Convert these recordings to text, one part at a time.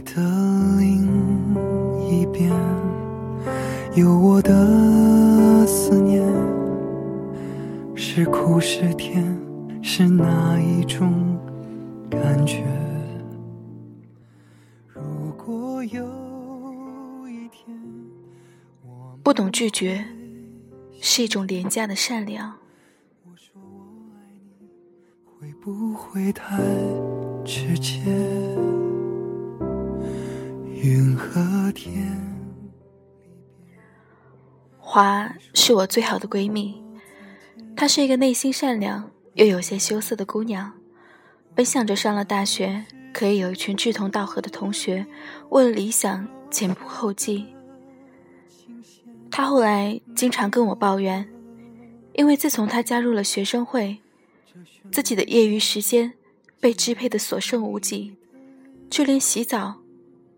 海的另一边，有我的思念，是苦是甜，是哪一种感觉？如果有一天，不懂拒绝，是一种廉价的善良。我说我爱你，会不会太直接？花是我最好的闺蜜，她是一个内心善良又有些羞涩的姑娘。本想着上了大学可以有一群志同道合的同学，为了理想前仆后继。她后来经常跟我抱怨，因为自从她加入了学生会，自己的业余时间被支配的所剩无几，就连洗澡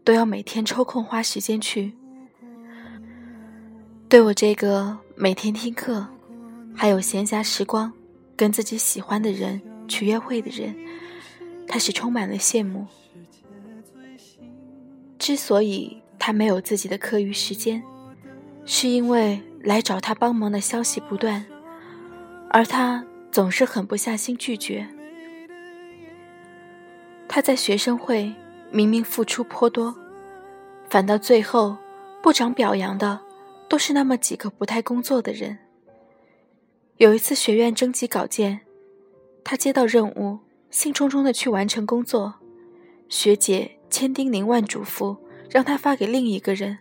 都要每天抽空花时间去。对我这个每天听课，还有闲暇时光跟自己喜欢的人去约会的人，他是充满了羡慕。之所以他没有自己的课余时间，是因为来找他帮忙的消息不断，而他总是狠不下心拒绝。他在学生会明明付出颇多，反倒最后部长表扬的。都是那么几个不太工作的人。有一次学院征集稿件，他接到任务，兴冲冲的去完成工作。学姐千叮咛万嘱咐，让他发给另一个人。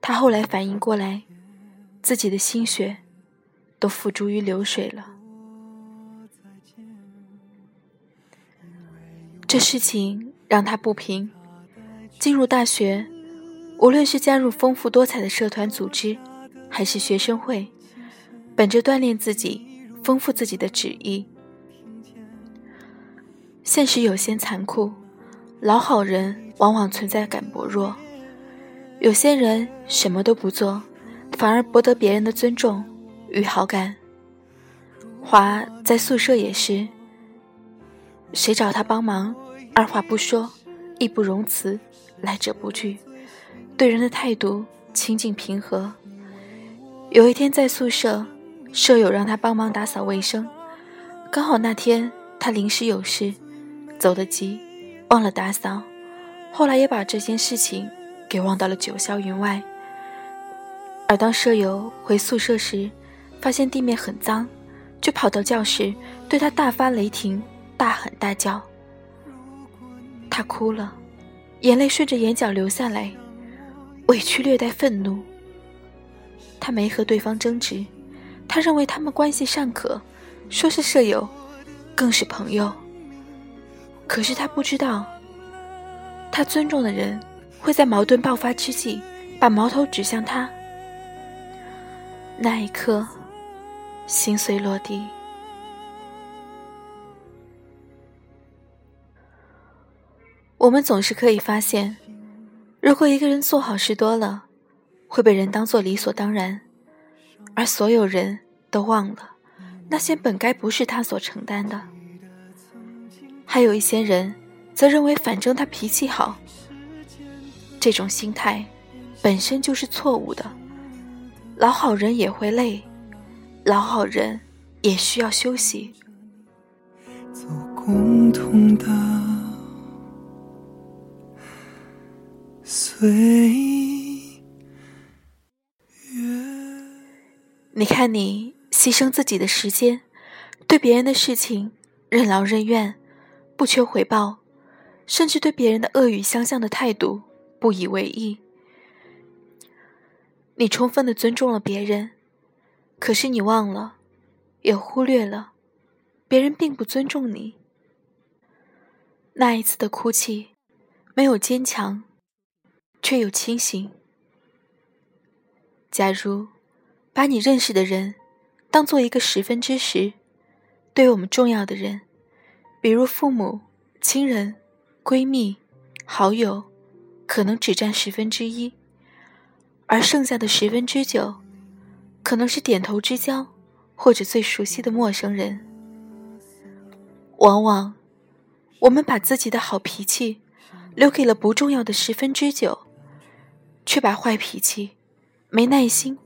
他后来反应过来，自己的心血都付诸于流水了。这事情让他不平。进入大学。无论是加入丰富多彩的社团组织，还是学生会，本着锻炼自己、丰富自己的旨意。现实有些残酷，老好人往往存在感薄弱。有些人什么都不做，反而博得别人的尊重与好感。华在宿舍也是，谁找他帮忙，二话不说，义不容辞，来者不拒。对人的态度清静平和。有一天在宿舍，舍友让他帮忙打扫卫生，刚好那天他临时有事，走得急，忘了打扫。后来也把这件事情给忘到了九霄云外。而当舍友回宿舍时，发现地面很脏，就跑到教室对他大发雷霆，大喊大叫。他哭了，眼泪顺着眼角流下来。委屈略带愤怒，他没和对方争执，他认为他们关系尚可，说是舍友，更是朋友。可是他不知道，他尊重的人会在矛盾爆发之际把矛头指向他。那一刻，心碎落地。我们总是可以发现。如果一个人做好事多了，会被人当做理所当然，而所有人都忘了那些本该不是他所承担的。还有一些人则认为，反正他脾气好，这种心态本身就是错误的。老好人也会累，老好人也需要休息。走共同的。岁月，你看你牺牲自己的时间，对别人的事情任劳任怨，不求回报，甚至对别人的恶语相向的态度不以为意。你充分的尊重了别人，可是你忘了，也忽略了，别人并不尊重你。那一次的哭泣，没有坚强。却又清醒。假如把你认识的人当做一个十分之十，对我们重要的人，比如父母、亲人、闺蜜、好友，可能只占十分之一，而剩下的十分之九，可能是点头之交或者最熟悉的陌生人。往往，我们把自己的好脾气。留给了不重要的十分之九，却把坏脾气、没耐心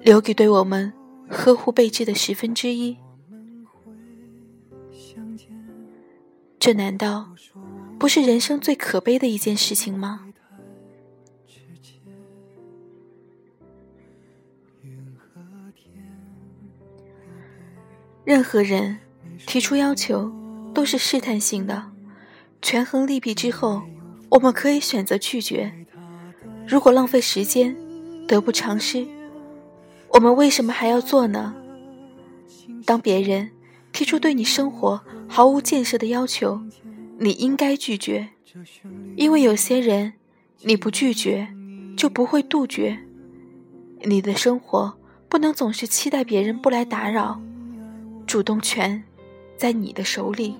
留给对我们呵护备至的十分之一。这难道不是人生最可悲的一件事情吗？任何人提出要求都是试探性的，权衡利弊之后，我们可以选择拒绝。如果浪费时间，得不偿失，我们为什么还要做呢？当别人提出对你生活毫无建设的要求，你应该拒绝，因为有些人你不拒绝就不会杜绝。你的生活不能总是期待别人不来打扰。主动权在你的手里，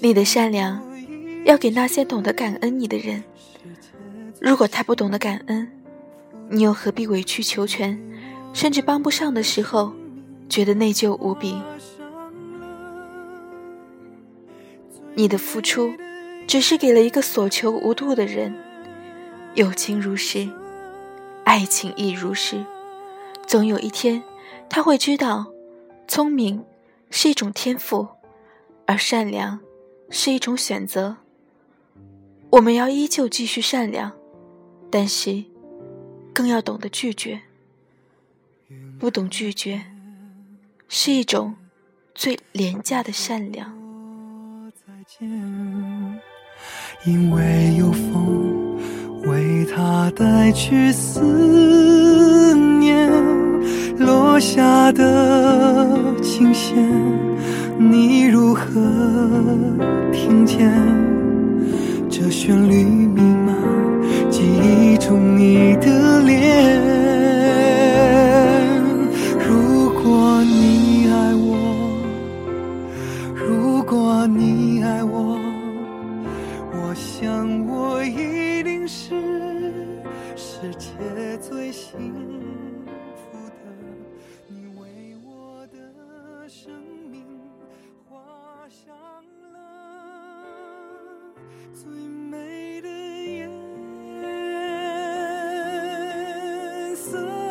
你的善良要给那些懂得感恩你的人。如果他不懂得感恩，你又何必委曲求全，甚至帮不上的时候，觉得内疚无比？你的付出只是给了一个所求无度的人。友情如是，爱情亦如是，总有一天。他会知道，聪明是一种天赋，而善良是一种选择。我们要依旧继续善良，但是更要懂得拒绝。不懂拒绝，是一种最廉价的善良。因为有风为他带去思念。落下的琴弦，你如何听见？的旋律弥漫，记忆中你的脸。如果你爱我，如果你爱我，我想我一定是世界最幸。最美的颜 soon.